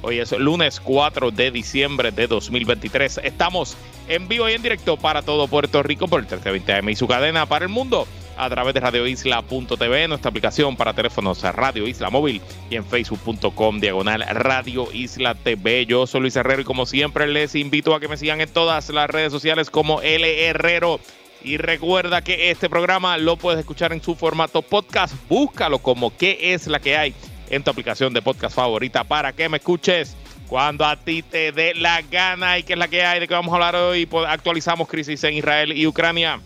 Hoy es lunes 4 de diciembre de 2023. Estamos en vivo y en directo para todo Puerto Rico por el 1320 AM y su cadena para el mundo a través de radioisla.tv, nuestra aplicación para teléfonos Radio Isla Móvil y en facebook.com diagonal Radio Isla TV. Yo soy Luis Herrero y como siempre les invito a que me sigan en todas las redes sociales como L Herrero. Y recuerda que este programa lo puedes escuchar en su formato podcast. Búscalo como qué es la que hay en tu aplicación de podcast favorita para que me escuches cuando a ti te dé la gana y que es la que hay de que vamos a hablar hoy. Pues, actualizamos crisis en Israel y Ucrania.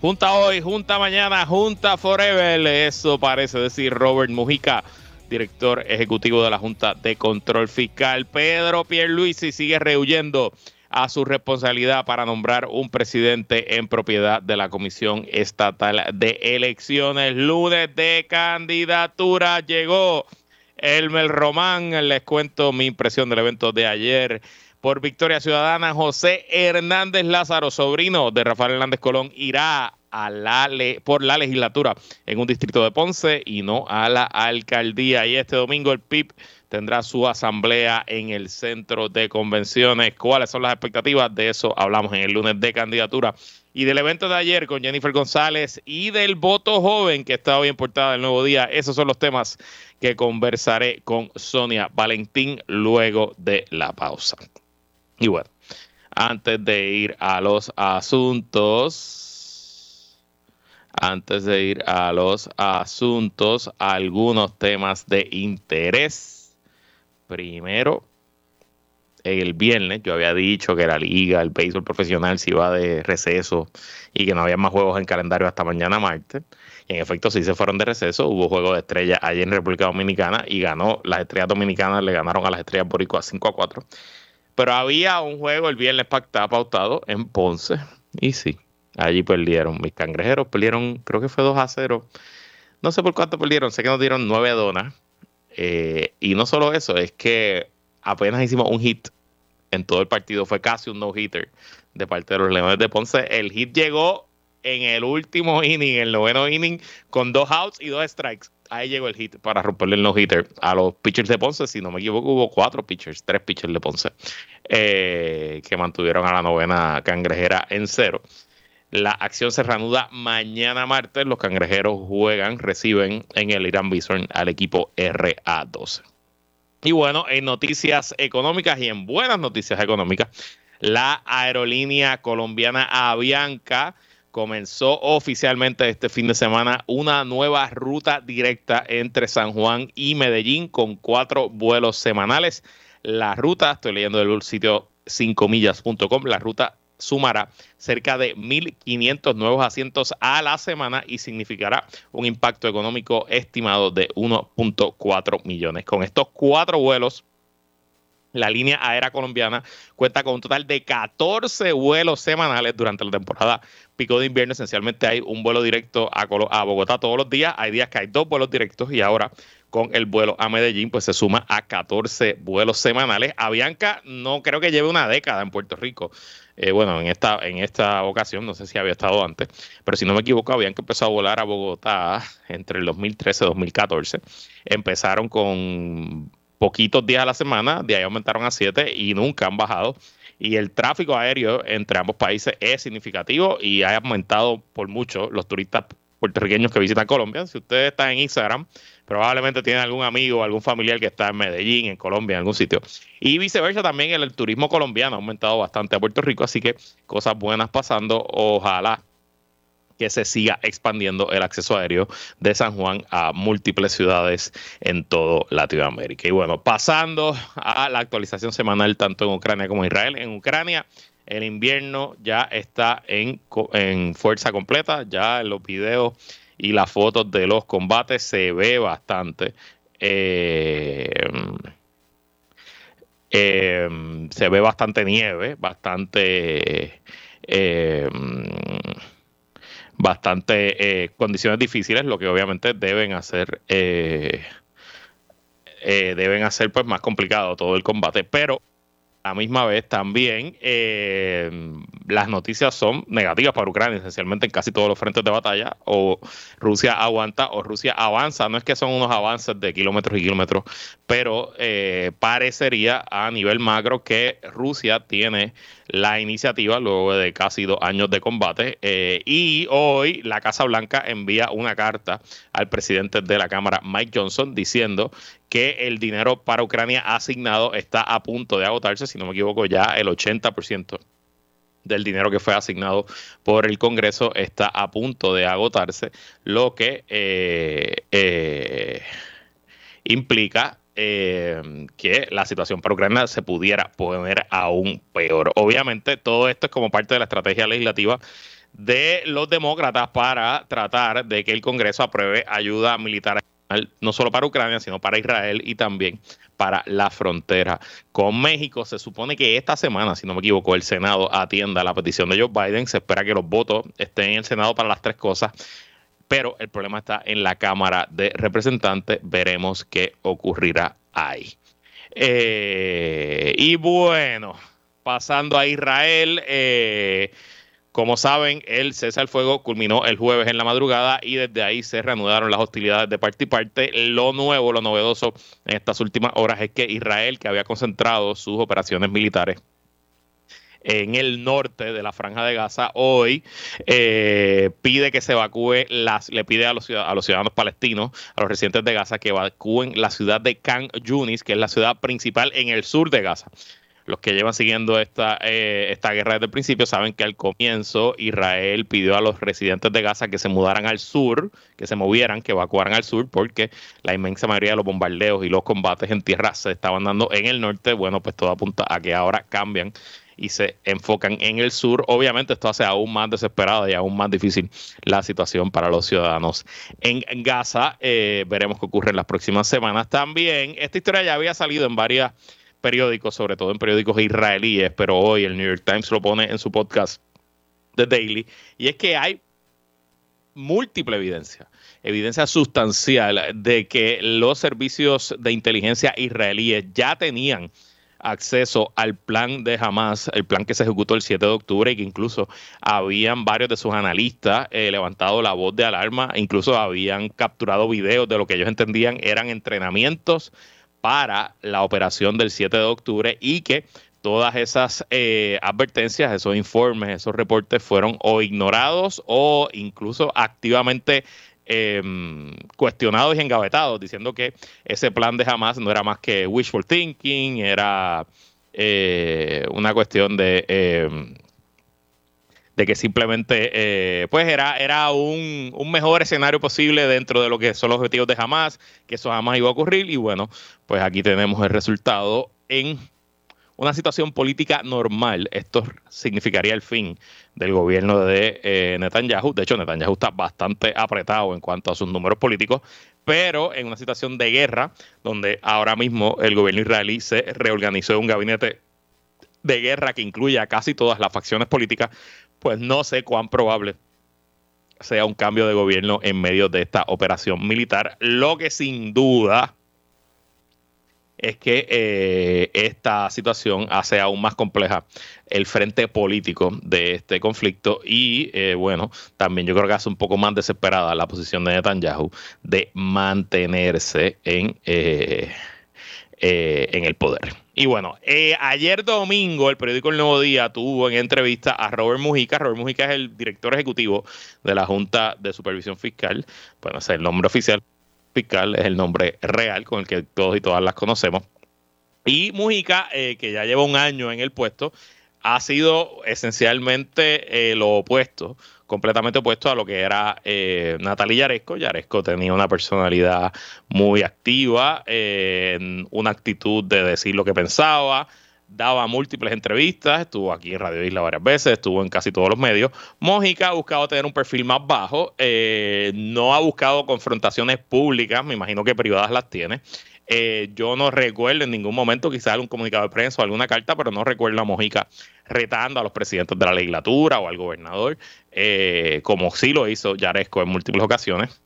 Junta hoy, junta mañana, junta forever. Eso parece decir Robert Mujica, director ejecutivo de la Junta de Control Fiscal. Pedro Pierluisi sigue rehuyendo a su responsabilidad para nombrar un presidente en propiedad de la Comisión Estatal de Elecciones. Lunes de candidatura llegó Elmer Román. Les cuento mi impresión del evento de ayer. Por Victoria Ciudadana, José Hernández Lázaro, sobrino de Rafael Hernández Colón, irá a la por la legislatura en un distrito de Ponce y no a la alcaldía. Y este domingo el PIB tendrá su asamblea en el centro de convenciones. ¿Cuáles son las expectativas? De eso hablamos en el lunes de candidatura. Y del evento de ayer con Jennifer González y del voto joven que está hoy en portada del Nuevo Día. Esos son los temas que conversaré con Sonia Valentín luego de la pausa. Y bueno, antes de ir a los asuntos, antes de ir a los asuntos, algunos temas de interés Primero, el viernes yo había dicho que la liga, el béisbol profesional se iba de receso y que no había más juegos en calendario hasta mañana martes. En efecto sí se fueron de receso. Hubo juego de estrellas ayer en República Dominicana y ganó. Las estrellas dominicanas le ganaron a las estrellas boricuas 5 a 4. Pero había un juego el viernes pactado, pautado en Ponce. Y sí, allí perdieron. Mis cangrejeros perdieron, creo que fue 2 a 0. No sé por cuánto perdieron. Sé que nos dieron 9 donas eh, y no solo eso, es que apenas hicimos un hit en todo el partido, fue casi un no-hitter de parte de los Leones de Ponce. El hit llegó en el último inning, el noveno inning, con dos outs y dos strikes. Ahí llegó el hit para romperle el no-hitter a los pitchers de Ponce. Si no me equivoco, hubo cuatro pitchers, tres pitchers de Ponce, eh, que mantuvieron a la novena cangrejera en cero. La acción se reanuda mañana martes. Los cangrejeros juegan, reciben en el Irán Bison al equipo RA12. Y bueno, en noticias económicas y en buenas noticias económicas, la aerolínea colombiana Avianca comenzó oficialmente este fin de semana una nueva ruta directa entre San Juan y Medellín con cuatro vuelos semanales. La ruta, estoy leyendo del sitio 5millas.com, la ruta sumará cerca de 1.500 nuevos asientos a la semana y significará un impacto económico estimado de 1.4 millones. Con estos cuatro vuelos, la línea aérea colombiana cuenta con un total de 14 vuelos semanales durante la temporada pico de invierno. Esencialmente hay un vuelo directo a, a Bogotá todos los días. Hay días que hay dos vuelos directos y ahora con el vuelo a Medellín, pues se suma a 14 vuelos semanales. Avianca no creo que lleve una década en Puerto Rico. Eh, bueno, en esta, en esta ocasión, no sé si había estado antes, pero si no me equivoco, habían que empezar a volar a Bogotá entre el 2013 y 2014. Empezaron con poquitos días a la semana, de ahí aumentaron a siete y nunca han bajado. Y el tráfico aéreo entre ambos países es significativo y ha aumentado por mucho los turistas puertorriqueños que visitan Colombia. Si ustedes están en Instagram, probablemente tienen algún amigo o algún familiar que está en Medellín, en Colombia, en algún sitio. Y viceversa también el, turismo colombiano ha aumentado bastante a Puerto Rico, así que cosas buenas pasando. Ojalá que se siga expandiendo el acceso aéreo de San Juan a múltiples ciudades en todo Latinoamérica. Y bueno, pasando a la actualización semanal tanto en Ucrania como en Israel. En Ucrania el invierno ya está en, en fuerza completa, ya en los videos y las fotos de los combates se ve bastante. Eh, se ve bastante nieve, bastante bastante condiciones difíciles, lo que obviamente deben hacer deben hacer pues más complicado todo el combate, pero la misma vez también eh, las noticias son negativas para Ucrania, esencialmente en casi todos los frentes de batalla. O Rusia aguanta o Rusia avanza. No es que son unos avances de kilómetros y kilómetros, pero eh, parecería a nivel macro que Rusia tiene la iniciativa luego de casi dos años de combate. Eh, y hoy la Casa Blanca envía una carta al presidente de la Cámara, Mike Johnson, diciendo que el dinero para Ucrania asignado está a punto de agotarse, si no me equivoco, ya el 80% del dinero que fue asignado por el Congreso está a punto de agotarse, lo que eh, eh, implica eh, que la situación para Ucrania se pudiera poner aún peor. Obviamente, todo esto es como parte de la estrategia legislativa de los demócratas para tratar de que el Congreso apruebe ayuda militar no solo para Ucrania, sino para Israel y también para la frontera con México. Se supone que esta semana, si no me equivoco, el Senado atienda la petición de Joe Biden. Se espera que los votos estén en el Senado para las tres cosas. Pero el problema está en la Cámara de Representantes. Veremos qué ocurrirá ahí. Eh, y bueno, pasando a Israel. Eh, como saben, el cese al fuego culminó el jueves en la madrugada y desde ahí se reanudaron las hostilidades de parte y parte. Lo nuevo, lo novedoso en estas últimas horas es que Israel, que había concentrado sus operaciones militares en el norte de la franja de Gaza, hoy eh, pide que se evacúe, las, le pide a los, a los ciudadanos palestinos, a los residentes de Gaza, que evacúen la ciudad de Khan Yunis, que es la ciudad principal en el sur de Gaza los que llevan siguiendo esta, eh, esta guerra desde el principio saben que al comienzo Israel pidió a los residentes de Gaza que se mudaran al sur, que se movieran, que evacuaran al sur, porque la inmensa mayoría de los bombardeos y los combates en tierra se estaban dando en el norte. Bueno, pues todo apunta a que ahora cambian y se enfocan en el sur. Obviamente esto hace aún más desesperada y aún más difícil la situación para los ciudadanos en Gaza. Eh, veremos qué ocurre en las próximas semanas. También esta historia ya había salido en varias periódicos, sobre todo en periódicos israelíes, pero hoy el New York Times lo pone en su podcast The Daily, y es que hay múltiple evidencia, evidencia sustancial de que los servicios de inteligencia israelíes ya tenían acceso al plan de Hamas, el plan que se ejecutó el 7 de octubre y que incluso habían varios de sus analistas eh, levantado la voz de alarma, incluso habían capturado videos de lo que ellos entendían eran entrenamientos para la operación del 7 de octubre y que todas esas eh, advertencias, esos informes, esos reportes fueron o ignorados o incluso activamente em, cuestionados y engavetados, diciendo que ese plan de Hamas no era más que wishful thinking, era eh, una cuestión de em, de que simplemente eh, pues era, era un, mejor escenario posible dentro de lo que son los objetivos de Hamas, que eso jamás iba a ocurrir y bueno, pues aquí tenemos el resultado en una situación política normal. Esto significaría el fin del gobierno de eh, Netanyahu. De hecho, Netanyahu está bastante apretado en cuanto a sus números políticos, pero en una situación de guerra, donde ahora mismo el gobierno israelí se reorganizó en un gabinete de guerra que incluye a casi todas las facciones políticas, pues no sé cuán probable sea un cambio de gobierno en medio de esta operación militar. Lo que sin duda es que eh, esta situación hace aún más compleja el frente político de este conflicto y eh, bueno, también yo creo que hace un poco más desesperada la posición de Netanyahu de mantenerse en, eh, en el poder. Y bueno, eh, ayer domingo el periódico El Nuevo Día tuvo en entrevista a Robert Mujica. Robert Mujica es el director ejecutivo de la Junta de Supervisión Fiscal. Bueno, es el nombre oficial fiscal, es el nombre real con el que todos y todas las conocemos. Y Mujica, eh, que ya lleva un año en el puesto, ha sido esencialmente eh, lo opuesto completamente opuesto a lo que era eh, Natalia Yaresco. Yaresco tenía una personalidad muy activa, eh, una actitud de decir lo que pensaba, daba múltiples entrevistas, estuvo aquí en Radio Isla varias veces, estuvo en casi todos los medios. Mójica ha buscado tener un perfil más bajo, eh, no ha buscado confrontaciones públicas, me imagino que privadas las tiene. Eh, yo no recuerdo en ningún momento quizás algún comunicado de prensa o alguna carta, pero no recuerdo a Mojica retando a los presidentes de la legislatura o al gobernador, eh, como sí lo hizo Yaresco en múltiples ocasiones.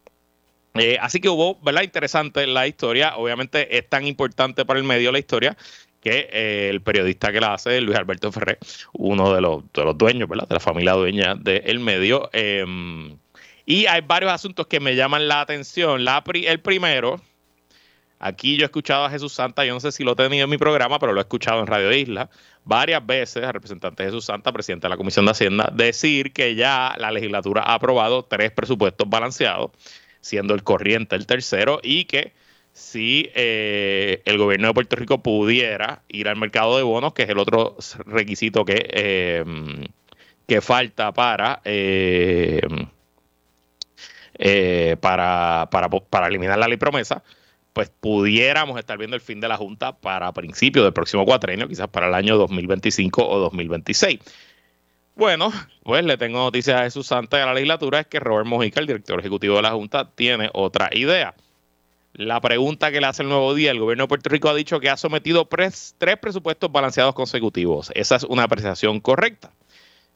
Eh, así que hubo, ¿verdad? Interesante la historia. Obviamente es tan importante para el medio la historia que el periodista que la hace, Luis Alberto Ferré, uno de los, de los dueños, ¿verdad? De la familia dueña del medio. Em, y hay varios asuntos que me llaman la atención. La, el primero, Aquí yo he escuchado a Jesús Santa, yo no sé si lo he tenido en mi programa, pero lo he escuchado en Radio Isla varias veces al representante Jesús Santa, presidente de la Comisión de Hacienda, decir que ya la legislatura ha aprobado tres presupuestos balanceados, siendo el corriente el tercero, y que si eh, el gobierno de Puerto Rico pudiera ir al mercado de bonos, que es el otro requisito que, eh, que falta para, eh, para, para, para eliminar la ley promesa, pues pudiéramos estar viendo el fin de la Junta para principios del próximo cuatrenio, quizás para el año 2025 o 2026. Bueno, pues le tengo noticias a Jesús Santa de la legislatura, es que Robert Mojica, el director ejecutivo de la Junta, tiene otra idea. La pregunta que le hace el nuevo día, el gobierno de Puerto Rico ha dicho que ha sometido tres, tres presupuestos balanceados consecutivos. Esa es una apreciación correcta.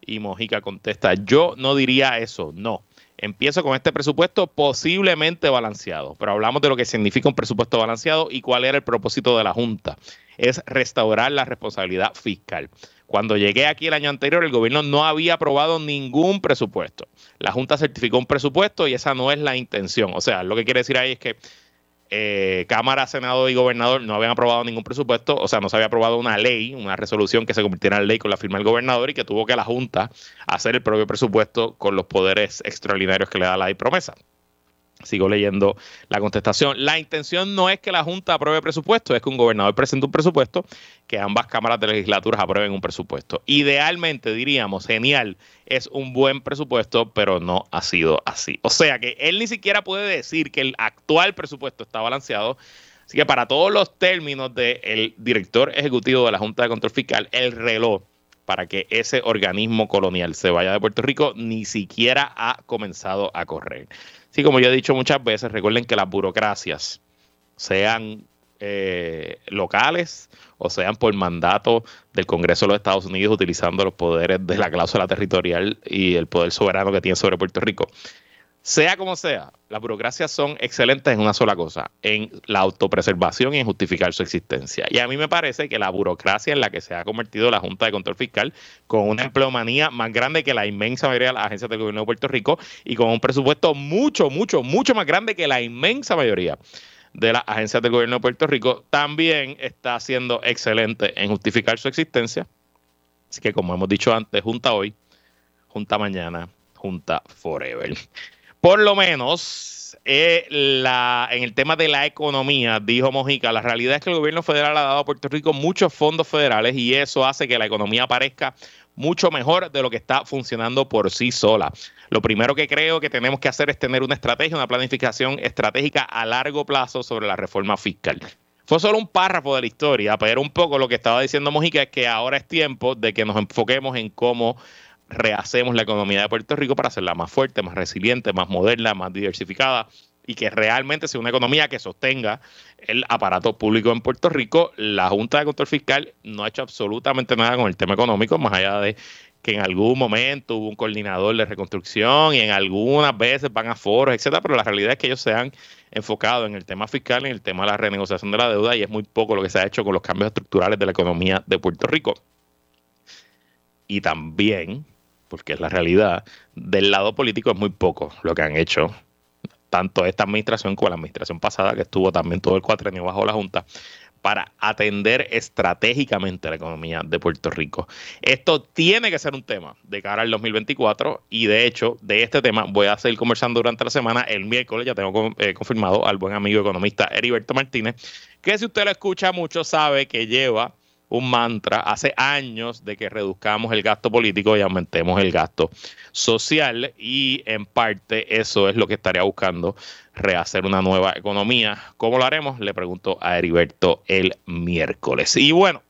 Y Mojica contesta, yo no diría eso, no. Empiezo con este presupuesto posiblemente balanceado, pero hablamos de lo que significa un presupuesto balanceado y cuál era el propósito de la Junta. Es restaurar la responsabilidad fiscal. Cuando llegué aquí el año anterior, el gobierno no había aprobado ningún presupuesto. La Junta certificó un presupuesto y esa no es la intención. O sea, lo que quiere decir ahí es que eh, Cámara, Senado y Gobernador no habían aprobado ningún presupuesto, o sea, no se había aprobado una ley, una resolución que se convirtiera en ley con la firma del gobernador y que tuvo que la Junta hacer el propio presupuesto con los poderes extraordinarios que le da la ley promesa. Sigo leyendo la contestación. La intención no es que la Junta apruebe presupuesto, es que un gobernador presente un presupuesto, que ambas cámaras de legislaturas aprueben un presupuesto. Idealmente, diríamos, genial, es un buen presupuesto, pero no ha sido así. O sea que él ni siquiera puede decir que el actual presupuesto está balanceado. Así que para todos los términos del director ejecutivo de la Junta de Control Fiscal, el reloj para que ese organismo colonial se vaya de Puerto Rico ni siquiera ha comenzado a correr. Sí, como yo he dicho muchas veces, recuerden que las burocracias, sean eh, locales o sean por mandato del Congreso de los Estados Unidos utilizando los poderes de la cláusula territorial y el poder soberano que tiene sobre Puerto Rico, sea como sea, las burocracias son excelentes en una sola cosa, en la autopreservación y en justificar su existencia. Y a mí me parece que la burocracia en la que se ha convertido la Junta de Control Fiscal, con una empleomanía más grande que la inmensa mayoría de las agencias del gobierno de Puerto Rico y con un presupuesto mucho, mucho, mucho más grande que la inmensa mayoría de las agencias del gobierno de Puerto Rico, también está siendo excelente en justificar su existencia. Así que como hemos dicho antes, junta hoy, junta mañana, junta forever. Por lo menos eh, en el tema de la economía, dijo Mojica, la realidad es que el gobierno federal ha dado a Puerto Rico muchos fondos federales y eso hace que la economía parezca mucho mejor de lo que está funcionando por sí sola. Lo primero que creo que tenemos que hacer es tener una estrategia, una planificación estratégica a largo plazo sobre la reforma fiscal. Fue solo un párrafo de la historia, pero un poco lo que estaba diciendo Mojica es que ahora es tiempo de que nos enfoquemos en cómo rehacemos la economía de Puerto Rico para hacerla más fuerte, más resiliente, más moderna, más diversificada y que realmente sea una economía que sostenga el aparato público en Puerto Rico. La Junta de Control Fiscal no ha hecho absolutamente nada con el tema económico, más allá de que en algún momento hubo un coordinador de reconstrucción y en algunas veces van a foros, etcétera, pero la realidad es que ellos se han enfocado en el tema fiscal, en el tema de la renegociación de la deuda y es muy poco lo que se ha hecho con los cambios estructurales de la economía de Puerto Rico. Y también porque es la realidad, del lado político es muy poco lo que han hecho tanto esta administración como la administración pasada, que estuvo también todo el cuatrenio bajo la Junta, para atender estratégicamente la economía de Puerto Rico. Esto tiene que ser un tema de cara al 2024 y de hecho de este tema voy a seguir conversando durante la semana. El miércoles ya tengo eh, confirmado al buen amigo economista Heriberto Martínez, que si usted lo escucha mucho sabe que lleva un mantra hace años de que reduzcamos el gasto político y aumentemos el gasto social y en parte eso es lo que estaría buscando rehacer una nueva economía. ¿Cómo lo haremos? Le pregunto a Heriberto el miércoles. Y bueno,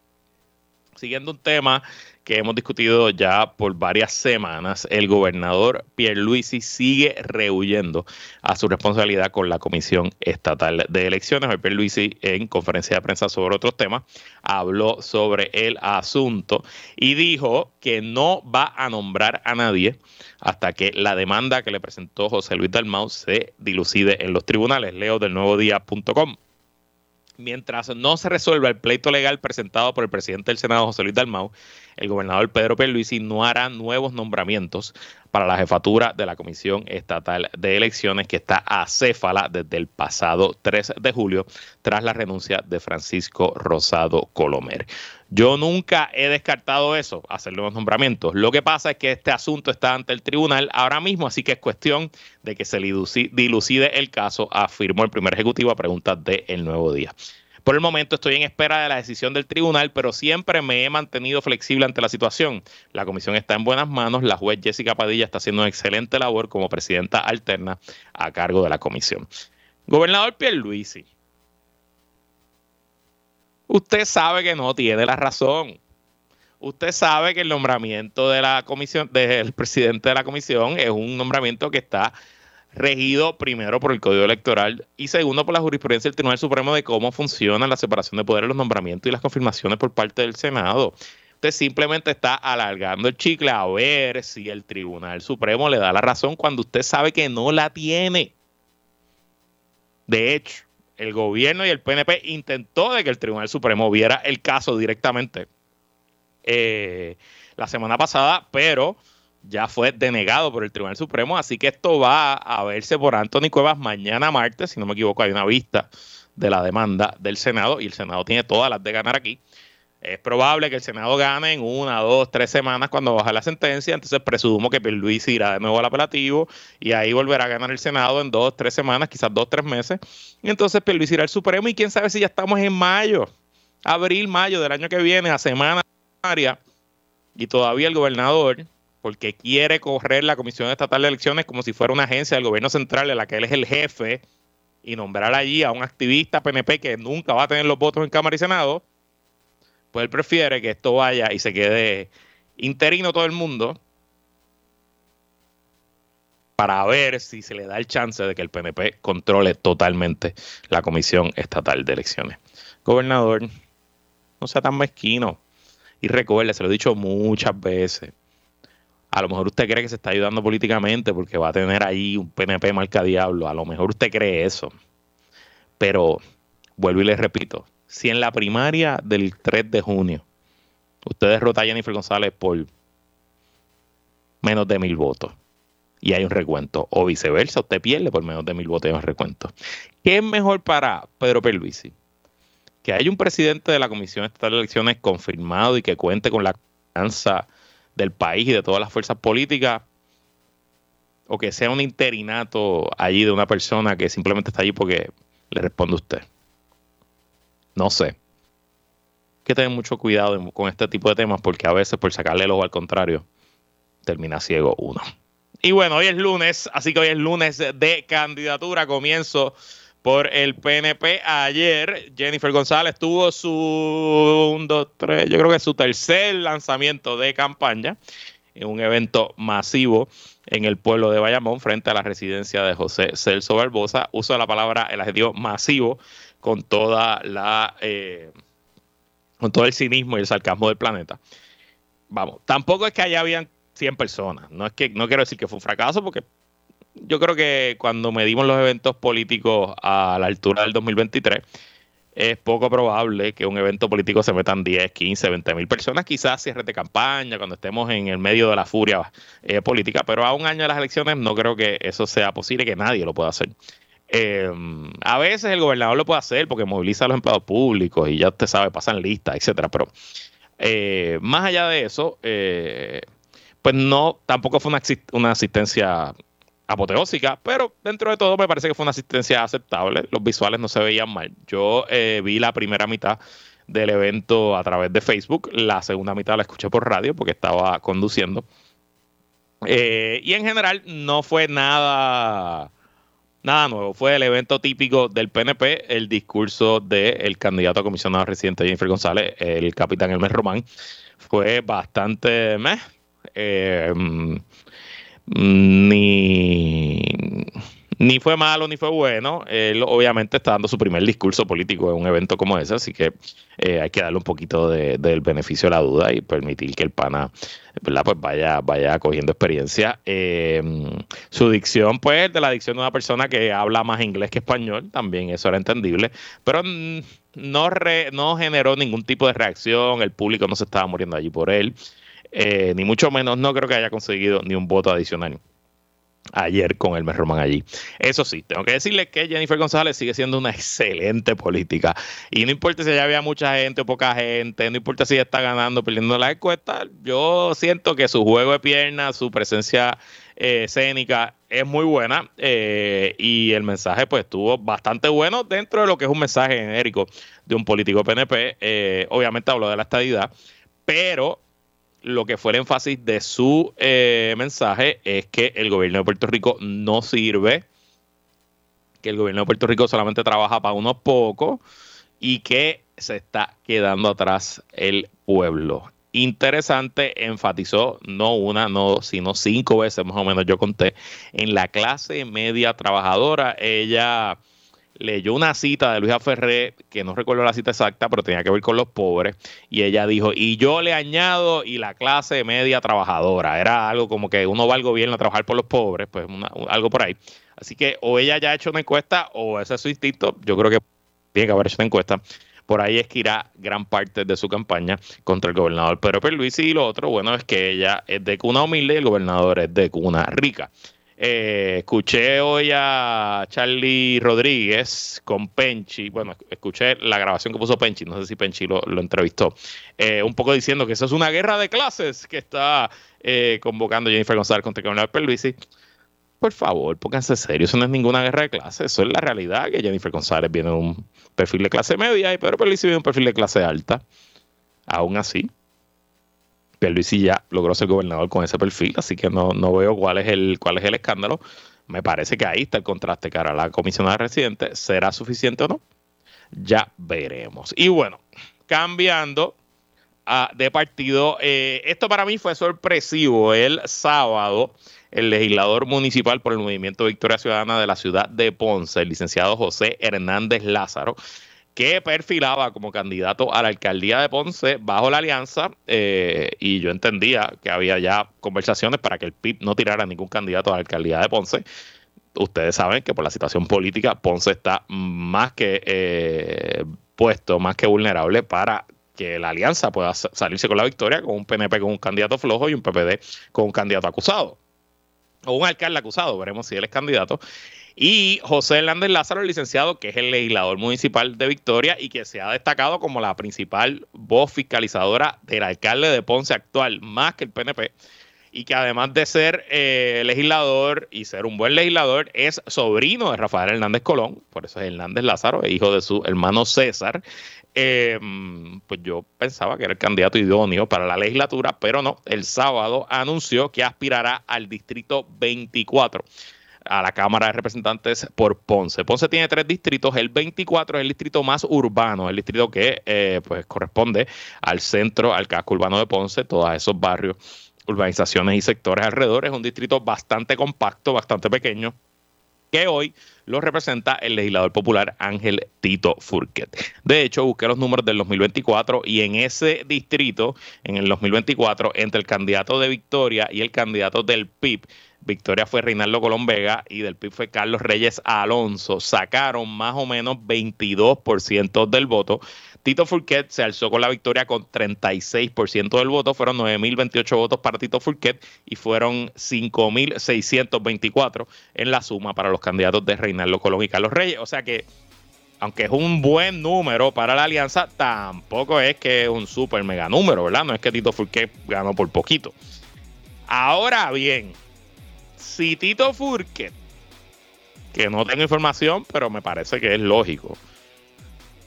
siguiendo un tema que hemos discutido ya por varias semanas, el gobernador Pierluisi sigue rehuyendo a su responsabilidad con la Comisión Estatal de Elecciones. Hoy Pierluisi, en conferencia de prensa sobre otros temas, habló sobre el asunto y dijo que no va a nombrar a nadie hasta que la demanda que le presentó José Luis Dalmau se dilucide en los tribunales. Leo del nuevo día.com mientras no se resuelva el pleito legal presentado por el presidente del Senado, José Luis Dalmau, el gobernador Pedro Pierluisi no hará nuevos nombramientos para la jefatura de la Comisión Estatal de Elecciones que está acéfala desde el pasado 3 de julio tras la renuncia de Francisco Rosado Colomer. Yo nunca he descartado eso, hacer nuevos nombramientos. Lo que pasa es que este asunto está ante el tribunal ahora mismo, así que es cuestión de que se dilucide el caso, afirmó el primer ejecutivo a preguntas de El Nuevo Día. Por el momento estoy en espera de la decisión del tribunal, pero siempre me he mantenido flexible ante la situación. La comisión está en buenas manos. La juez Jessica Padilla está haciendo una excelente labor como presidenta alterna a cargo de la comisión. Gobernador Pierluisi, usted sabe que no tiene la razón. Usted sabe que el nombramiento de la comisión, del presidente de la comisión, es un nombramiento que está regido primero por el Código Electoral y segundo por la jurisprudencia del Tribunal Supremo de cómo funciona la separación de poderes, los nombramientos y las confirmaciones por parte del Senado. Usted simplemente está alargando el chicle a ver si el Tribunal Supremo le da la razón cuando usted sabe que no la tiene. De hecho, el gobierno y el PNP intentó de que el Tribunal Supremo viera el caso directamente eh, la semana pasada, pero ya fue denegado por el Tribunal Supremo, así que esto va a verse por Anthony Cuevas mañana martes, si no me equivoco, hay una vista de la demanda del Senado y el Senado tiene todas las de ganar aquí. Es probable que el Senado gane en una, dos, tres semanas cuando baja la sentencia, entonces presumo que Luis irá de nuevo al apelativo y ahí volverá a ganar el Senado en dos, tres semanas, quizás dos, tres meses. Entonces Luis irá al Supremo y quién sabe si ya estamos en mayo, abril, mayo del año que viene, a semana y todavía el gobernador porque quiere correr la Comisión Estatal de Elecciones como si fuera una agencia del gobierno central de la que él es el jefe y nombrar allí a un activista PNP que nunca va a tener los votos en Cámara y Senado, pues él prefiere que esto vaya y se quede interino todo el mundo para ver si se le da el chance de que el PNP controle totalmente la Comisión Estatal de Elecciones. Gobernador, no sea tan mezquino. Y recuerde, se lo he dicho muchas veces, a lo mejor usted cree que se está ayudando políticamente porque va a tener ahí un PNP marca diablo. A lo mejor usted cree eso. Pero vuelvo y le repito, si en la primaria del 3 de junio usted derrota a Jennifer González por menos de mil votos y hay un recuento, o viceversa, usted pierde por menos de mil votos y hay un recuento. ¿Qué es mejor para Pedro Perluisi? Que haya un presidente de la Comisión Estatal de Elecciones confirmado y que cuente con la confianza del país y de todas las fuerzas políticas, o que sea un interinato allí de una persona que simplemente está allí porque le responde a usted. No sé. Hay que tener mucho cuidado con este tipo de temas porque a veces por sacarle el ojo al contrario termina ciego uno. Y bueno, hoy es lunes, así que hoy es lunes de candidatura. Comienzo por el PNP. Ayer Jennifer González tuvo su dos, tres, yo creo que su tercer lanzamiento de campaña en un evento masivo en el pueblo de Bayamón frente a la residencia de José Celso Barbosa. Uso la palabra, el adjetivo masivo con toda la eh, con todo el cinismo y el sarcasmo del planeta. Vamos, tampoco es que allá habían 100 personas. No es que no quiero decir que fue un fracaso porque yo creo que cuando medimos los eventos políticos a la altura del 2023, es poco probable que un evento político se metan 10, 15, 20 mil personas, quizás cierre de campaña, cuando estemos en el medio de la furia eh, política, pero a un año de las elecciones no creo que eso sea posible, que nadie lo pueda hacer. Eh, a veces el gobernador lo puede hacer porque moviliza a los empleados públicos y ya usted sabe, pasan listas, etcétera, pero eh, más allá de eso, pues no, tampoco fue una, asistencia apoteósica, pero dentro de todo me parece que fue una asistencia aceptable. Los visuales no se veían mal. Yo eh, vi la primera mitad del evento a través de Facebook, la segunda mitad la escuché por radio porque estaba conduciendo. Eh, y en general no fue nada, nada nuevo. Fue el evento típico del PNP, el discurso del candidato a comisionado residente Jennifer González, el capitán Elmer Román. Fue bastante meh. Eh, mm, ni ni fue malo ni fue bueno. Él obviamente está dando su primer discurso político en un evento como ese, así que eh, hay que darle un poquito del beneficio a la duda y permitir que el pana ¿verdad? Pues vaya, vaya cogiendo experiencia. Eh, su dicción, pues, de la dicción de una persona que habla más inglés que español, también eso era entendible, pero no, no generó ningún tipo de reacción, el público no se estaba muriendo allí por él, eh, ni mucho menos no creo que haya conseguido ni un voto adicional ayer con el Román allí. Eso sí, tengo que decirle que Jennifer González sigue siendo una excelente política. Y no importa si ya había mucha gente o poca gente, no importa si está ganando o perdiendo la encuesta, yo siento que su juego de piernas, su presencia eh, escénica es muy buena eh, y el mensaje pues estuvo bastante bueno dentro de lo que es un mensaje genérico de un político PNP. Eh, obviamente habló de la estadidad, pero lo que fue el énfasis de su eh, mensaje es que el gobierno de Puerto Rico no sirve, que el gobierno de Puerto Rico solamente trabaja para unos pocos y que se está quedando atrás el pueblo. Interesante, enfatizó no una, no, sino cinco veces más o menos yo conté, en la clase media trabajadora. Ella leyó una cita de Luisa Ferré, que no recuerdo la cita exacta, pero tenía que ver con los pobres, y ella dijo, y yo le añado, y la clase media trabajadora, era algo como que uno va al gobierno a trabajar por los pobres, pues algo por ahí. Así que o ella ya ha hecho una encuesta, o ese es su instinto, yo creo que tiene que haber hecho una encuesta. Por ahí es que irá gran parte de su campaña contra el gobernador Pedro Luis y lo otro, bueno, es que ella es de cuna humilde y el gobernador es de cuna rica. Eh, escuché hoy a Charlie Rodríguez con Penchi. Bueno, escuché la grabación que puso Penchi. No sé si Penchi lo, entrevistó. Eh, un poco diciendo que eso es una guerra de clases que está eh, convocando Jennifer González contra Carolina Perluisi. Por favor, pónganse serio. Eso no es ninguna guerra de clases. Eso es la realidad que Jennifer González viene de un perfil de clase media y Pedro Perluisi viene de un perfil de clase alta. Aún así, Pierluisi ya logró ser gobernador con ese perfil, así que no, no veo cuál es el cuál es el escándalo. Me parece que ahí está el contraste cara a la comisionada residente. ¿Será suficiente o no? Ya veremos. Y bueno, cambiando de partido, eh, esto para mí fue sorpresivo. El sábado, el legislador municipal por el Movimiento Victoria Ciudadana de la ciudad de Ponce, el licenciado José Hernández Lázaro, que perfilaba como candidato a la alcaldía de Ponce bajo la alianza eh, y yo entendía que había ya conversaciones para que el PIB no tirara ningún candidato a la alcaldía de Ponce. Ustedes saben que por la situación política Ponce está más que eh, puesto, más que vulnerable para que la alianza pueda salirse con la victoria con un PNP con un candidato flojo y un PPD con un candidato acusado. O un alcalde acusado, veremos si él es candidato. Y José Hernández Lázaro, el licenciado, que es el legislador municipal de Victoria y que se ha destacado como la principal voz fiscalizadora del alcalde de Ponce actual, más que el PNP, y que además de ser eh, legislador y ser un buen legislador, es sobrino de Rafael Hernández Colón, por eso es Hernández Lázaro, hijo de su hermano César. Eh, pues yo pensaba que era el candidato idóneo para la legislatura, pero no, el sábado anunció que aspirará al distrito 24 a la Cámara de Representantes por Ponce. Ponce tiene tres distritos, el 24 es el distrito más urbano, el distrito que eh, pues corresponde al centro, al casco urbano de Ponce, todos esos barrios, urbanizaciones y sectores alrededor. Es un distrito bastante compacto, bastante pequeño, que hoy lo representa el legislador popular Ángel Tito Furquet. De hecho, busqué los números del 2024 y en ese distrito, en el 2024, entre el candidato de Victoria y el candidato del PIB, Victoria fue Reinaldo Colón Vega y del PIB fue Carlos Reyes Alonso. Sacaron más o menos 22% del voto. Tito Furquet se alzó con la victoria con 36% del voto. Fueron 9.028 votos para Tito Furquet y fueron 5.624 en la suma para los candidatos de Reinaldo Colón y Carlos Reyes. O sea que, aunque es un buen número para la alianza, tampoco es que es un súper mega número, ¿verdad? No es que Tito Furquet ganó por poquito. Ahora bien, si Tito Furque, que no tengo información, pero me parece que es lógico,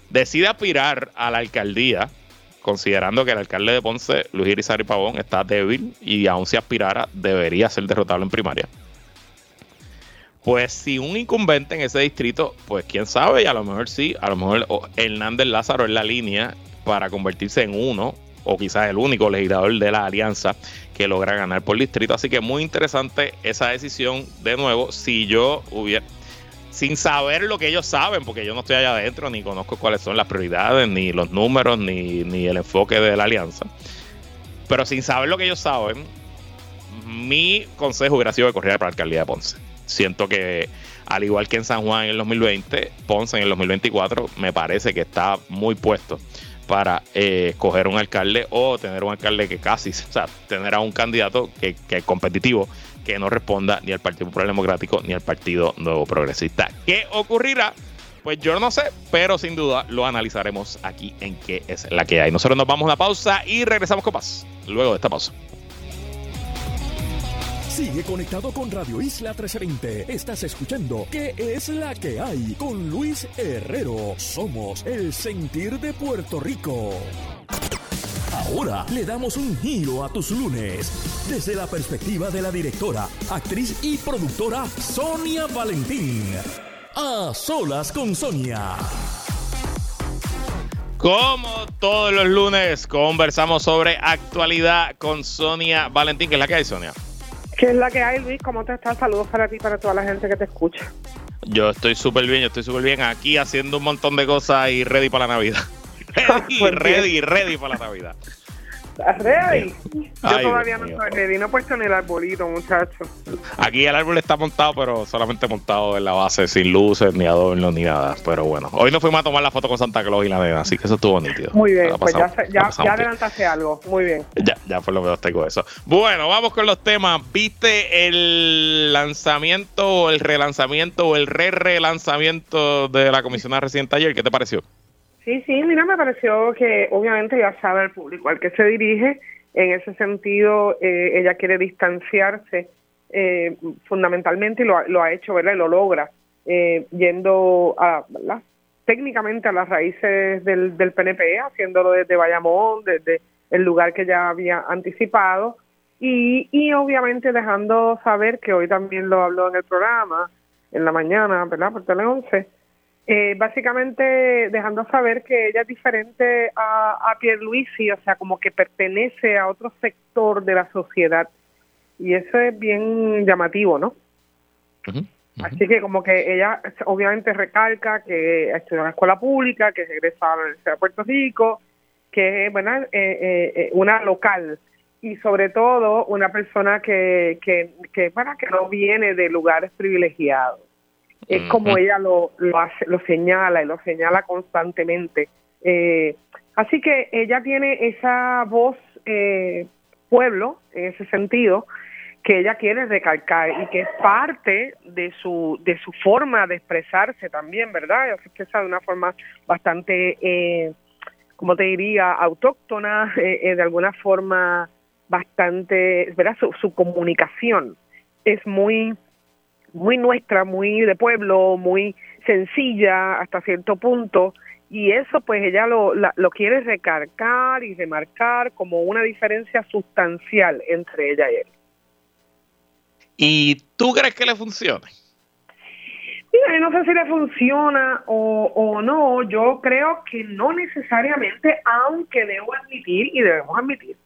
decide aspirar a la alcaldía, considerando que el alcalde de Ponce, Luis Irizarry Pavón, está débil y aún si aspirara, debería ser derrotado en primaria. Pues si un incumbente en ese distrito, pues quién sabe, y a lo mejor sí, a lo mejor Hernández Lázaro es la línea para convertirse en uno o quizás el único legislador de la alianza que logra ganar por distrito. Así que muy interesante esa decisión. De nuevo, si yo hubiera, sin saber lo que ellos saben, porque yo no estoy allá adentro, ni conozco cuáles son las prioridades, ni los números, ni, ni el enfoque de la alianza. Pero sin saber lo que ellos saben, mi consejo hubiera sido de correr para la alcaldía de Ponce. Siento que, al igual que en San Juan en el 2020, Ponce en el 2024 me parece que está muy puesto para eh, escoger un alcalde o tener un alcalde que casi, o sea, tener a un candidato que, que es competitivo, que no responda ni al Partido Popular Democrático ni al Partido Nuevo Progresista. ¿Qué ocurrirá? Pues yo no sé, pero sin duda lo analizaremos aquí en qué es la que hay. Nosotros nos vamos a una pausa y regresamos con más luego de esta pausa. Sigue conectado con Radio Isla 1320. Estás escuchando ¿Qué es la que hay? Con Luis Herrero. Somos el sentir de Puerto Rico. Ahora le damos un giro a tus lunes desde la perspectiva de la directora, actriz y productora Sonia Valentín. A solas con Sonia. Como todos los lunes, conversamos sobre actualidad con Sonia Valentín. ¿Qué es la que hay, Sonia? ¿Qué es la que hay, Luis? ¿Cómo te estás? Saludos para ti y para toda la gente que te escucha. Yo estoy súper bien, yo estoy súper bien aquí haciendo un montón de cosas y ready para la Navidad. Ready, ready, ready para la Navidad. ¿Estás ready? Yo todavía no estoy ready, no he puesto ni el arbolito, muchachos. Aquí el árbol está montado, pero solamente montado en la base, sin luces, ni adornos, ni nada. Pero bueno, hoy nos fuimos a tomar la foto con Santa Claus y la nena, así que eso estuvo nítido. Muy bien, pues ya, ya, ya adelantaste algo, muy bien. Ya, ya por lo menos tengo eso. Bueno, vamos con los temas. ¿Viste el lanzamiento, el relanzamiento o el re-relanzamiento de la comisionada reciente ayer? ¿Qué te pareció? Sí, sí, mira, me pareció que obviamente ya sabe el público al que se dirige. En ese sentido, eh, ella quiere distanciarse eh, fundamentalmente y lo, lo, ha hecho, ¿verdad? Y lo logra, eh, yendo a, técnicamente a las raíces del, del PNP, haciéndolo desde Bayamón, desde el lugar que ya había anticipado, y, y obviamente dejando saber que hoy también lo habló en el programa, en la mañana, ¿verdad? Por Tele 11, eh, básicamente dejando saber que ella es diferente a, a Pierluisi, o sea, como que pertenece a otro sector de la sociedad. Y eso es bien llamativo, ¿no? Así que como que ella obviamente recalca que estudió en la escuela pública, que regresa a la Universidad de Puerto Rico, que es bueno, eh, eh, una local y sobre todo una persona que, que, que, bueno, que no viene de lugares privilegiados es como ella lo, lo, hace, lo señala y lo señala constantemente. Eh, así que ella tiene esa voz eh, pueblo, en ese sentido, que ella quiere recalcar y que es parte de su, de su forma de expresarse también, ¿verdad? Ella se expresa de una forma bastante, eh, como te diría, autóctona, eh, de alguna forma bastante, ¿verdad? Su, su comunicación es muy muy nuestra, muy de pueblo, muy sencilla hasta cierto punto y eso pues ella lo, lo quiere recargar y remarcar como una diferencia sustancial entre ella y él. ¿Y tú crees que le funcione? Mira, no sé si le funciona o, o no, yo creo que no necesariamente, aunque debo admitir y debemos admitir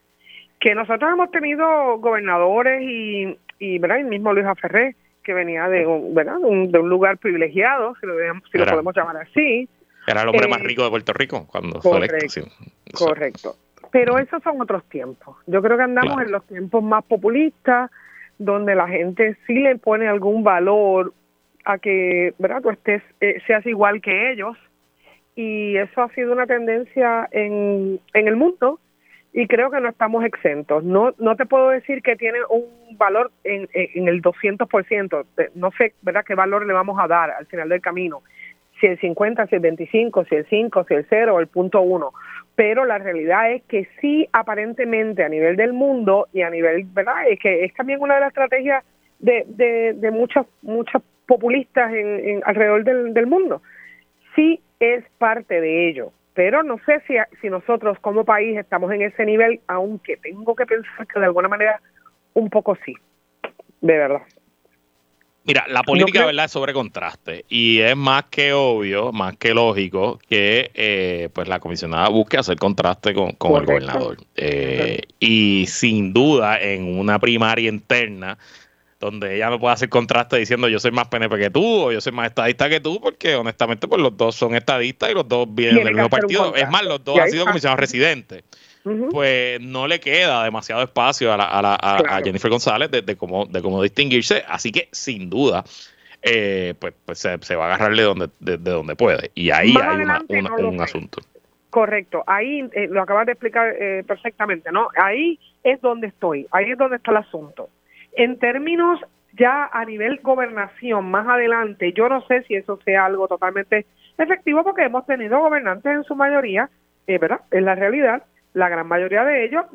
que nosotros hemos tenido gobernadores y, y ¿verdad? el mismo Luis Aferré, que venía de un, ¿verdad? de un, lugar privilegiado, si lo, si lo podemos llamar así. Era el hombre más eh, rico de Puerto Rico cuando correcto, fue Correcto. Pero esos son otros tiempos. Yo creo que andamos en los tiempos más populistas, donde la gente sí le pone algún valor a que, ¿verdad? Tú estés, eh, seas igual que ellos. Y eso ha sido una tendencia en, en el mundo y creo que no estamos exentos. No no te puedo decir que tiene un valor en, en el 200%, no sé, ¿verdad?, qué valor le vamos a dar al final del camino. Si el 50, si el 25, si el 5, si el 0 o el punto 1. Pero la realidad es que sí, aparentemente a nivel del mundo y a nivel, ¿verdad?, es que es también una de las estrategias de, de, de muchos populistas en, alrededor del, del mundo. Sí es parte de ello pero no sé si, si nosotros como país estamos en ese nivel, aunque tengo que pensar que de alguna manera un poco sí, de verdad. Mira, la política, ¿verdad?, es sobre contraste. Y es más que obvio, más que lógico, que eh, pues la comisionada busque hacer contraste con, el gobernador. Eh, y sin duda, en una primaria interna, donde ella no puede hacer contraste diciendo yo soy más PNP que tú o yo soy más estadista que tú, porque honestamente pues los dos son estadistas y los dos vienen del mismo partido. Es más, los dos han sido comisionados residentes pues no le queda demasiado espacio a, a, Jennifer González de, cómo, de cómo distinguirse. Así que, sin duda, eh, pues, pues se, va a agarrarle donde, de, donde puede. Y ahí hay un asunto. Correcto, ahí eh, lo acabas de explicar eh, perfectamente, ¿no? Ahí es donde estoy, ahí es donde está el asunto. En términos ya a nivel gobernación, más adelante, yo no sé si eso sea algo totalmente efectivo porque hemos tenido gobernantes en su mayoría, ¿verdad? Es la realidad, la gran mayoría de ellos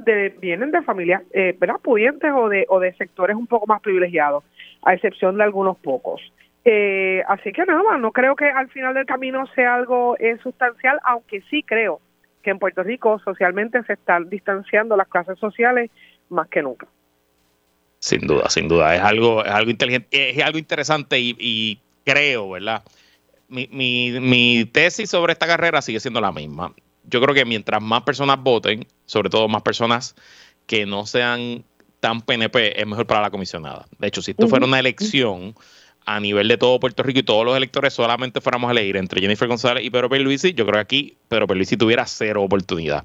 vienen de familias eh, ¿verdad? pudientes o de, o de sectores un poco más privilegiados, a excepción de algunos pocos. Eh, así que nada, no creo que al final del camino sea algo eh, sustancial, aunque sí creo que en Puerto Rico socialmente se están distanciando las clases sociales más que nunca. Sin duda, sin duda, es algo, es algo inteligente, es algo interesante y, y creo, ¿verdad? Mi, mi, mi tesis sobre esta carrera sigue siendo la misma yo creo que mientras más personas voten, sobre todo más personas que no sean tan PNP, es mejor para la comisionada. De hecho, si esto fuera una elección a nivel de todo Puerto Rico y todos los electores solamente fuéramos a elegir entre Jennifer González y Pedro Pierluisi, yo creo que aquí Pedro Pierluisi tuviera cero oportunidad.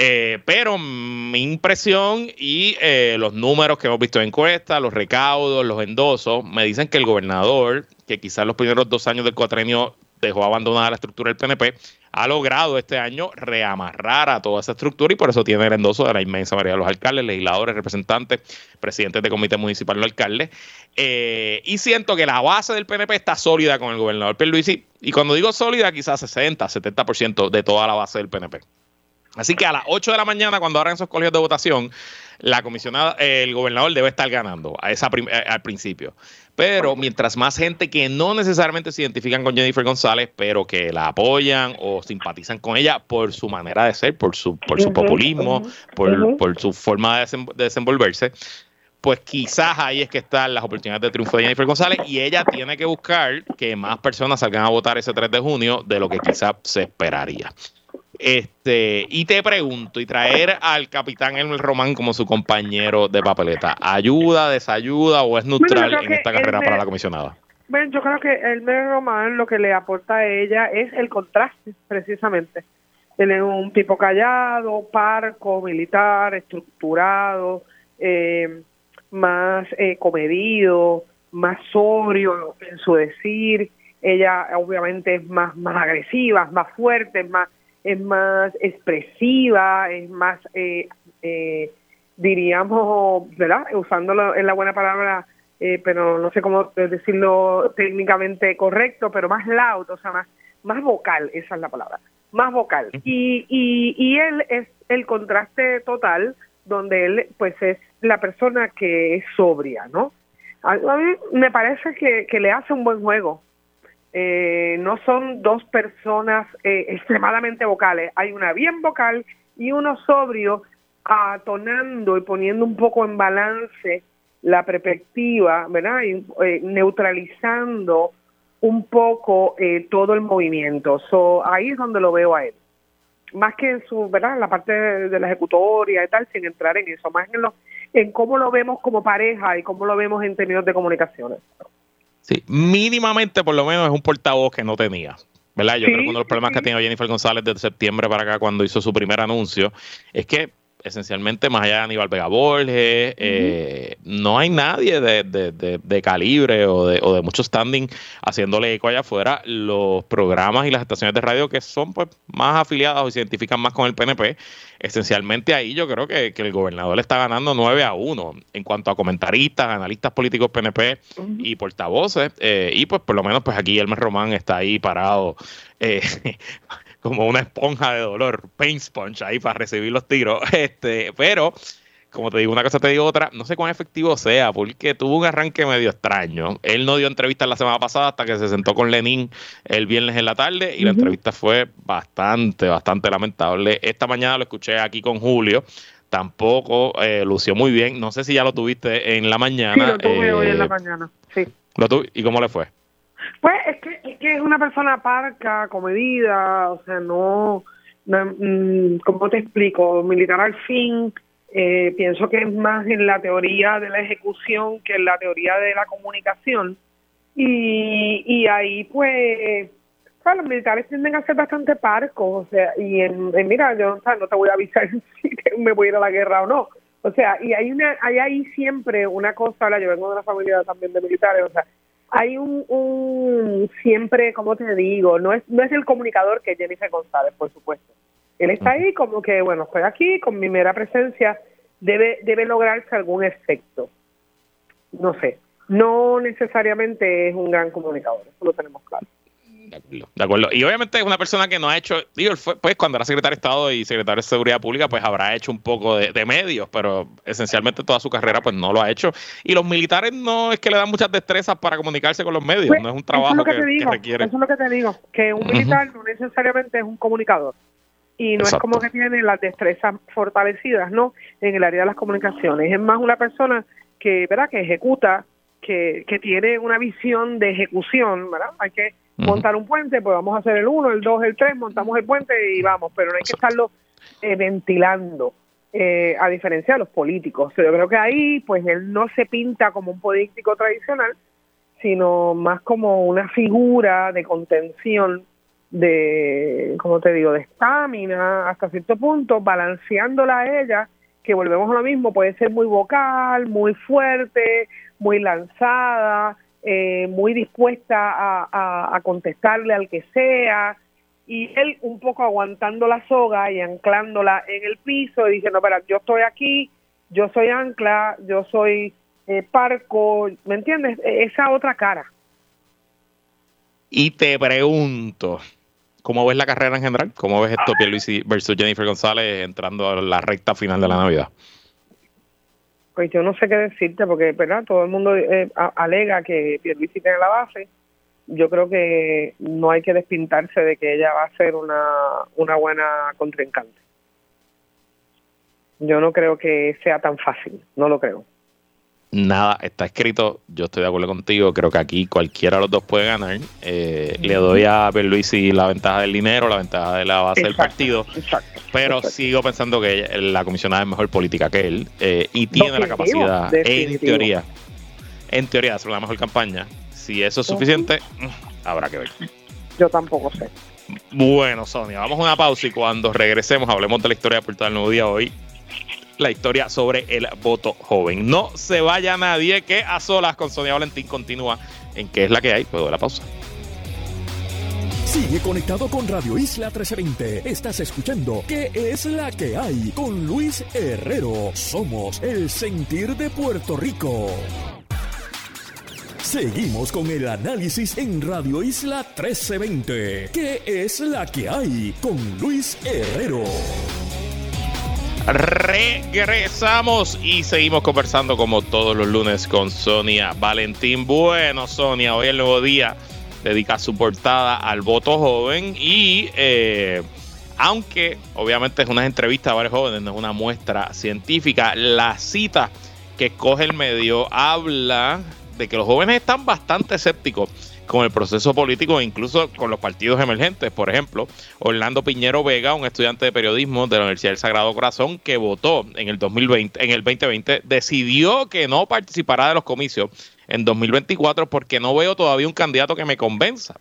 Eh, pero mi impresión y eh, los números que hemos visto en encuestas, los recaudos, los endosos, me dicen que el gobernador, que quizás los primeros dos años del cuatrenio dejó abandonada la estructura del PNP, ha logrado este año reamarrar a toda esa estructura y por eso tiene el endoso de la inmensa mayoría de los alcaldes, legisladores, representantes, presidentes de comité municipal, los alcaldes. Eh, y siento que la base del PNP está sólida con el gobernador Pierluisi. Y cuando digo sólida, quizás 60, 70% de toda la base del PNP. Así que a las 8 de la mañana, cuando abran esos colegios de votación, la comisionada, el gobernador debe estar ganando a esa eh, al principio. Pero mientras más gente que no necesariamente se identifican con Jennifer González, pero que la apoyan o simpatizan con ella por su manera de ser, por su, por su populismo, por, por, su forma de, desenvolverse, pues quizás ahí es que están las oportunidades de triunfo de Jennifer González y ella tiene que buscar que más personas salgan a votar ese 3 de junio de lo que quizás se esperaría. Este, y te pregunto, y traer al capitán Elmer Román como su compañero de papeleta, ¿ayuda, desayuda o es neutral en esta carrera para la comisionada? Bueno, yo creo que Elmer Román lo que le aporta a ella es el contraste, precisamente. Él es un tipo callado, parco, militar, estructurado, eh, más eh, comedido, más sobrio en su decir. Ella obviamente es más, más agresiva, más fuerte, más es más expresiva, es más, eh, eh, diríamos, ¿verdad? Usándolo en la buena palabra, eh, pero no sé cómo decirlo técnicamente correcto, pero más loud, o sea, más, más vocal, esa es la palabra, más vocal. Y, y, y él es el contraste total, donde él, pues, es la persona que es sobria, ¿no? A mí me parece que, que le hace un buen juego eh, no son dos personas eh, extremadamente vocales, hay una bien vocal y uno sobrio atonando y poniendo un poco en balance la perspectiva, ¿verdad? Y, eh, neutralizando un poco todo el movimiento. So, ahí es donde lo veo a él. Más que en su, ¿verdad? la parte de, la ejecutoria y tal, sin entrar en eso, más en, lo, en cómo lo vemos como pareja y cómo lo vemos en términos de comunicaciones. Sí, mínimamente por lo menos es un portavoz que no tenía. ¿verdad? Yo creo que uno de los problemas que ha tenido Jennifer González desde septiembre para acá cuando hizo su primer anuncio es que esencialmente más allá de Aníbal Vega Borges, eh, no hay nadie de, calibre o de, o de mucho standing haciéndole eco allá afuera. Los programas y las estaciones de radio que son pues más afiliadas o se identifican más con el PNP, esencialmente ahí yo creo que, el gobernador le está ganando 9 a 1 en cuanto a comentaristas, analistas políticos PNP y portavoces. Eh, y pues por lo menos pues aquí Elmer Román está ahí parado. Eh, como una esponja de dolor, pain sponge ahí para recibir los tiros. Este, pero, como te digo una cosa, te digo otra, no sé cuán efectivo sea, porque tuvo un arranque medio extraño. Él no dio entrevista la semana pasada hasta que se sentó con Lenin el viernes en la tarde y la entrevista fue bastante, bastante lamentable. Esta mañana lo escuché aquí con Julio tampoco eh, lució muy bien. No sé si ya lo tuviste en la mañana. Sí, lo tuve hoy en la eh, mañana, sí. ¿Y cómo le fue? Pues es que, es que es una persona parca, comedida, o sea, no, no mm, ¿cómo te explico? Militar al fin, eh, pienso que es más en la teoría de la ejecución que en la teoría de la comunicación. Y, y ahí, pues, los militares tienden a ser bastante parcos, o sea, y en, mira, yo no te voy a avisar si me voy a ir a la guerra o no. O sea, y hay una, hay ahí siempre una cosa, yo vengo de una familia también de militares, o sea, hay un, un siempre, como te digo, no es, no es el comunicador que Jennifer González, por supuesto. Él está ahí como que, bueno, estoy aquí, con mi mera presencia debe, debe lograrse algún efecto. No sé, no necesariamente es un gran comunicador, eso lo tenemos claro. De acuerdo, Y obviamente es una persona que no ha hecho, digo, pues cuando era secretario de Estado y secretario de Seguridad Pública, pues habrá hecho un poco de, medios, pero esencialmente toda su carrera pues no lo ha hecho. Y los militares no es que le dan muchas destrezas para comunicarse con los medios, pues, no es un trabajo que, requiere. Eso es lo que te digo, que un militar no necesariamente es un comunicador y no es como que tiene las destrezas fortalecidas, ¿no? En el área de las comunicaciones. Es más una persona que, ¿verdad? Que ejecuta, que, que tiene una visión de ejecución, ¿verdad? Hay que montar un puente, pues vamos a hacer el 1, el 2, el 3, montamos el puente y vamos, pero no hay que estarlo eh, ventilando. Eh, a diferencia de los políticos. Yo creo que ahí, pues él no se pinta como un político tradicional, sino más como una figura de contención de, como te digo, de estamina hasta cierto punto, balanceándola a ella, que volvemos a lo mismo, puede ser muy vocal, muy fuerte, muy lanzada, eh, muy dispuesta a, a, contestarle al que sea, y él un poco aguantando la soga y anclándola en el piso y diciendo, espera, yo estoy aquí, yo soy ancla, yo soy eh, parco, ¿me entiendes? E, esa otra cara. Y te pregunto, ¿Cómo ves la carrera en general? ¿Cómo ves esto Pierluisi versus Jennifer González entrando a la recta final de la Navidad? Pues yo no sé qué decirte porque, ¿verdad? Todo el mundo eh, alega que Pierluisi tiene la base. Yo creo que no hay que despintarse de que ella va a ser una, una buena contrincante. Yo no creo que sea tan fácil, no lo creo nada está escrito. Yo estoy de acuerdo contigo. Creo que aquí cualquiera de los dos puede ganar. Eh, le doy a Berluisi la ventaja del dinero, la ventaja de la base del partido. pero sigo pensando que la comisionada es mejor política que él eh, y tiene la capacidad, en teoría, en teoría, de hacer una mejor campaña. Si eso es suficiente, mm, habrá que ver. Yo tampoco sé. Bueno, Sonia, vamos a una pausa y cuando regresemos hablemos de la historia de Puerto del Nuevo Día hoy la historia sobre el voto joven. No se vaya nadie que a solas con Sonia Valentín continúa en qué es la que hay. Puedo la pausa. Sigue conectado con Radio Isla 1320. Estás escuchando ¿Qué es la que hay? Con Luis Herrero. Somos el sentir de Puerto Rico. Seguimos con el análisis en Radio Isla 1320. ¿Qué es la que hay? Con Luis Herrero. Regresamos y seguimos conversando como todos los lunes con Sonia Valentín. Bueno, Sonia, hoy el nuevo día dedica su portada al voto joven y eh, aunque obviamente es una entrevista a varios jóvenes, no es una muestra científica, la cita que escoge el medio habla de que los jóvenes están bastante escépticos con el proceso político e incluso con los partidos emergentes. Por ejemplo, Orlando Piñero Vega, un estudiante de periodismo de la Universidad del Sagrado Corazón que votó en el 2020, en el 2020, decidió que no participará de los comicios en 2024 porque no veo todavía un candidato que me convenza.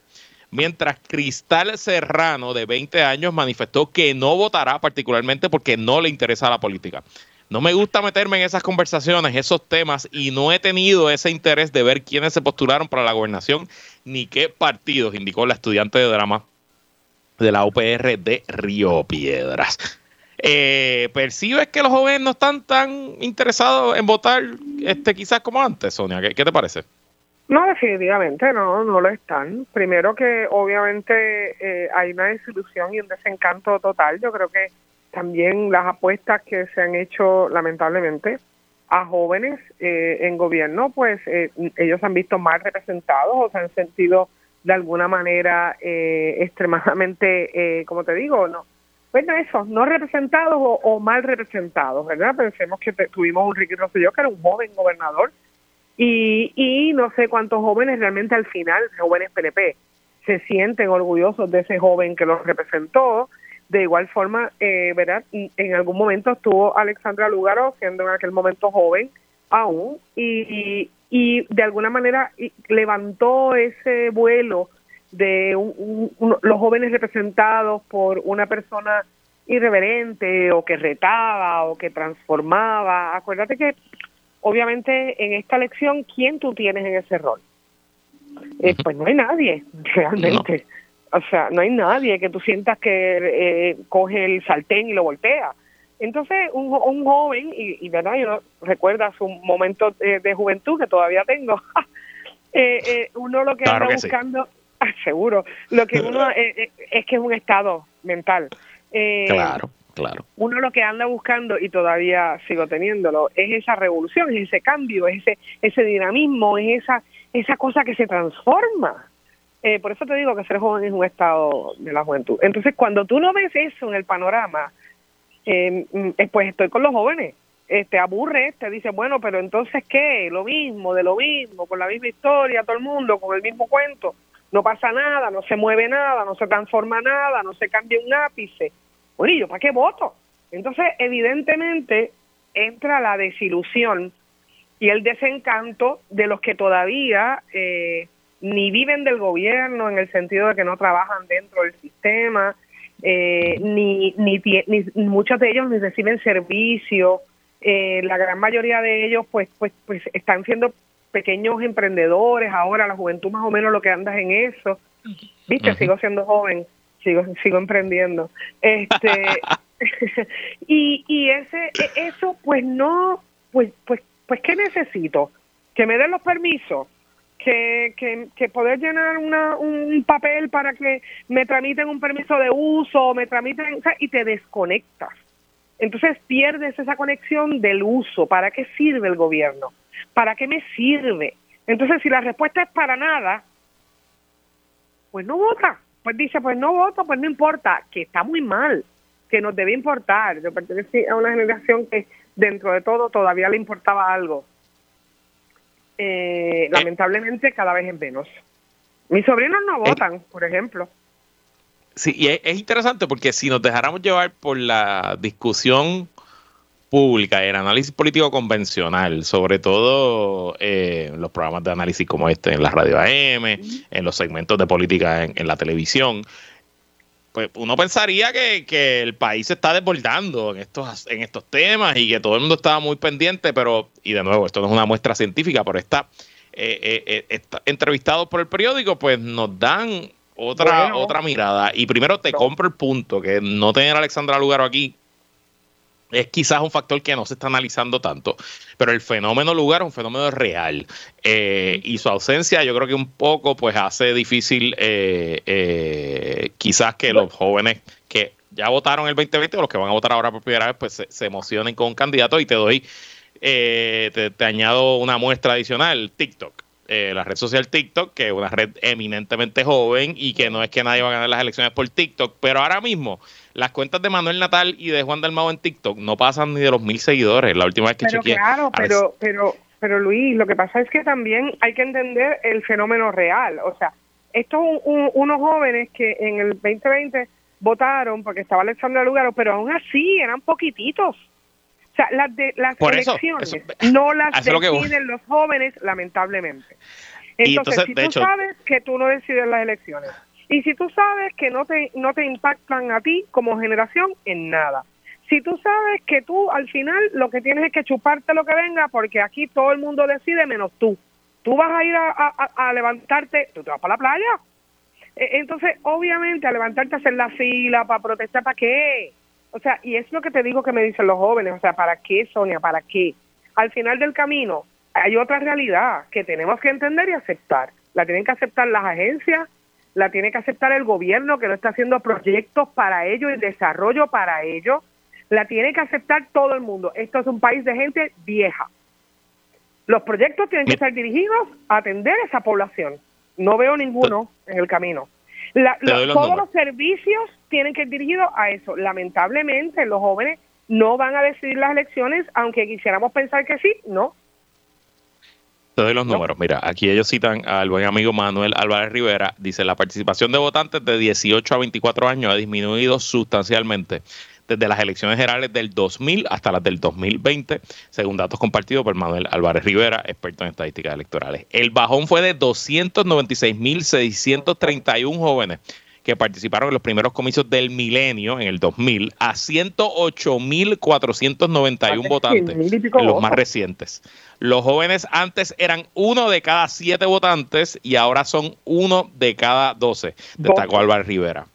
Mientras Cristal Serrano, de 20 años, manifestó que no votará particularmente porque no le interesa la política. No me gusta meterme en esas conversaciones, esos temas, y no he tenido ese interés de ver quiénes se postularon para la gobernación ni qué partidos, indicó la estudiante de drama de la UPR de Río Piedras. Eh, ¿Percibes que los jóvenes no están tan interesados en votar este quizás como antes, Sonia? ¿Qué, te parece? No, definitivamente no, no lo están. Primero que obviamente eh, hay una desilusión y un desencanto total. Yo creo que también las apuestas que se han hecho lamentablemente a jóvenes eh, en gobierno, pues eh, ellos han visto mal representados o se han sentido de alguna manera eh, extremadamente, como te digo, no, bueno, eso, no representados o, mal representados, ¿verdad? Pensemos que tuvimos un Ricky Rosselló que era un joven gobernador Y, y no sé cuántos jóvenes realmente al final, jóvenes PNP, se sienten orgullosos de ese joven que los representó. De igual forma, eh, ¿verdad? En algún momento estuvo Alexandra Lugaro, siendo en aquel momento joven aún, y, y de alguna manera levantó ese vuelo de los jóvenes representados por una persona irreverente o que retaba o que transformaba. Acuérdate que obviamente en esta elección, ¿quién tú tienes en ese rol? Eh, pues no hay nadie, realmente. O sea, no hay nadie que tú sientas que eh, coge el sartén y lo voltea. Entonces, un, un joven, y, y verdad, yo recuerda su momento de, juventud que todavía tengo, eh, eh, uno lo que anda buscando, seguro, lo que uno eh, es que es un estado mental. claro, claro. Uno lo que anda buscando, y todavía sigo teniéndolo, es esa revolución, es ese cambio, es ese, ese dinamismo, es esa, esa cosa que se transforma. Por eso te digo que ser joven es un estado de la juventud. Entonces, cuando tú no ves eso en el panorama, eh, mm, eh, pues estoy con los jóvenes. Este aburre, te dice, bueno, pero entonces qué, lo mismo, de lo mismo, con la misma historia, todo el mundo, con el mismo cuento, no pasa nada, no se mueve nada, no se transforma nada, no se cambia un ápice. Bueno, ¿y yo para qué voto? Entonces, evidentemente, entra la desilusión y el desencanto de los que todavía eh, ni viven del gobierno en el sentido de que no trabajan dentro del sistema, eh, ni, ni, ni, muchos de ellos ni reciben servicio, eh, la gran mayoría de ellos pues, pues, pues están siendo pequeños emprendedores, ahora la juventud más o menos lo que anda en eso, viste, sigo siendo joven, sigo, sigo emprendiendo, este, y, y ese, e, eso pues no, pues, pues, pues, ¿qué necesito? Que me den los permisos, que, que, poder llenar una, un papel para que me tramiten un permiso de uso, me tramiten, y te desconectas. Entonces pierdes esa conexión del uso. ¿Para qué sirve el gobierno? ¿Para qué me sirve? Entonces, si la respuesta es para nada, pues no vota. Pues dice, pues no voto, pues no importa, que está muy mal, que nos debe importar. Yo pertenecí a una generación que dentro de todo todavía le importaba algo eh, eh, lamentablemente cada vez en menos. Mis sobrinos no eh, votan, por ejemplo. Sí, y es, interesante porque si nos dejáramos llevar por la discusión pública, el análisis político convencional, sobre todo en los programas de análisis como este en la radio AM, en los segmentos de política en la televisión, pues uno pensaría que, el país se está desbordando en estos, en estos temas y que todo el mundo estaba muy pendiente, pero, y de nuevo, esto no es una muestra científica, pero está, eh, eh, eh entrevistado por el periódico, pues nos dan otra, otra mirada. Y primero te compro el punto, que no tener a Alexandra Lugaro aquí es quizás un factor que no se está analizando tanto, pero el fenómeno lugar es un fenómeno real. Eh, y su ausencia yo creo que un poco pues hace difícil eh, eh, quizás que los jóvenes que ya votaron el 2020 o los que van a votar ahora por primera vez pues se, emocionen con un candidato. Y te doy, te, te, añado una muestra adicional, TikTok. la red social TikTok, que es una red eminentemente joven y que no es que nadie va a ganar las elecciones por TikTok, pero ahora mismo las cuentas de Manuel Natal y de Juan Dalmao en TikTok no pasan ni de los mil seguidores. La última vez que pero Claro, pero, pero, pero Luis, lo que pasa es que también hay que entender el fenómeno real. O sea, estos unos jóvenes que en el 2020 votaron porque estaba Alexandra Lugaro, pero aún así eran poquititos. O sea, las, de, las elecciones no las deciden los jóvenes, lamentablemente. Entonces, si tú sabes que tú no decides las elecciones, y si tú sabes que no te, no te impactan a ti como generación en nada. Si tú sabes que tú al final lo que tienes es que chuparte lo que venga porque aquí todo el mundo decide menos tú. Tú vas a ir a, levantarte, tú te vas para la playa. E, entonces, obviamente, a levantarte a hacer la fila, para protestar, ¿para qué? O sea, y es lo que te digo que me dicen los jóvenes, o sea, ¿para qué, Sonia? ¿Para qué? Al final del camino hay otra realidad que tenemos que entender y aceptar. La tienen que aceptar las agencias, la tiene que aceptar el gobierno que no está haciendo proyectos para ello y desarrollo para ello, la tiene que aceptar todo el mundo. Esto es un país de gente vieja. Los proyectos tienen que estar dirigidos a atender a esa población. No veo ninguno en el camino. todos los servicios tienen que ir dirigidos a eso. Lamentablemente, los jóvenes no van a decidir las elecciones, aunque quisiéramos pensar que sí, no. Te doy los números. Mira, aquí ellos citan al buen amigo Manuel Álvarez Rivera. Dice, la participación de votantes de 18 a 24 años ha disminuido sustancialmente desde las elecciones generales del 2000 hasta las del 2020, según datos compartidos por Manuel Álvarez Rivera, experto en estadísticas electorales. El bajón fue de 296.631 jóvenes que participaron en los primeros comicios del milenio en el 2000 a 108.491 votantes en los más recientes. Los jóvenes antes eran uno de cada siete votantes y ahora son uno de cada doce, destacó Álvarez Rivera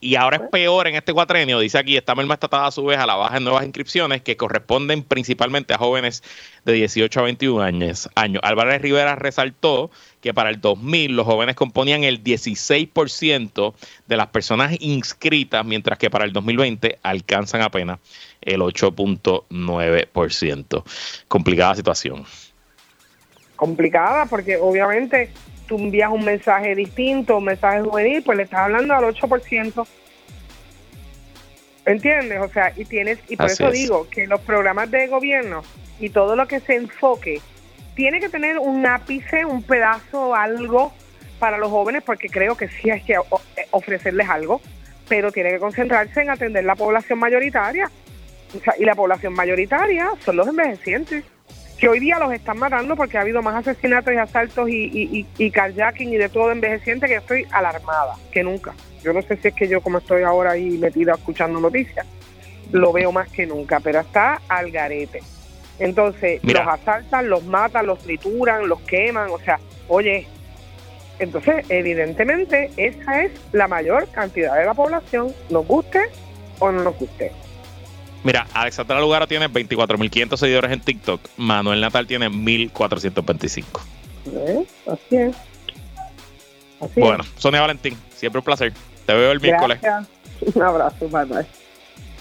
y ahora es peor en este cuatrenio, dice aquí, esta merma está a su vez a la baja en nuevas inscripciones que corresponden principalmente a jóvenes de 18 a 21 años. años. Álvarez Rivera resaltó que para el 2000 los jóvenes componían el 16% de las personas inscritas, mientras que para el 2020 alcanzan apenas el 8.9%. Complicada situación. Complicada porque obviamente tú envías un mensaje distinto, un mensaje juvenil, pues le estás hablando al 8%. ¿Entiendes? O sea, y tienes, y por eso digo que los programas de gobierno y todo lo que se enfoque tiene que tener un ápice, un pedazo, algo para los jóvenes, porque creo que sí hay que eh, ofrecerles algo, pero tiene que concentrarse en atender la población mayoritaria. y la población mayoritaria son los envejecientes que hoy día los están matando porque ha habido más asesinatos y asaltos y, y, y, carjacking y de todo envejeciente que estoy alarmada que nunca. Yo no sé si es que yo como estoy ahora ahí metida escuchando noticias, lo veo más que nunca, pero está al garete. Entonces los asaltan, los matan, los trituran, los queman, o sea, oye, entonces evidentemente esa es la mayor cantidad de la población, nos guste o no nos guste. Mira, Alexandra Lugaro tiene 24.500 seguidores en TikTok. Manuel Natal tiene 1.425. ¿Eh? Así es. Así bueno, Sonia Valentín, siempre un placer. Te veo el miércoles. Un abrazo, bye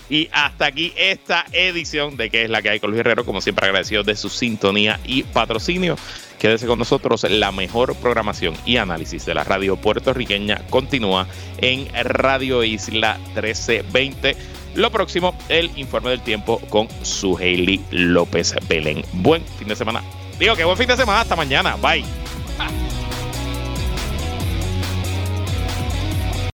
Y hasta aquí esta edición de que es la que hay con Luis Herrero, como siempre agradecido de su sintonía y patrocinio. Quédese con nosotros, la mejor programación y análisis de la radio puertorriqueña continúa en Radio Isla 1320 lo próximo, el informe del tiempo con su Hailey López Belén. Buen fin de semana. Digo que buen fin de semana. Hasta mañana. Bye.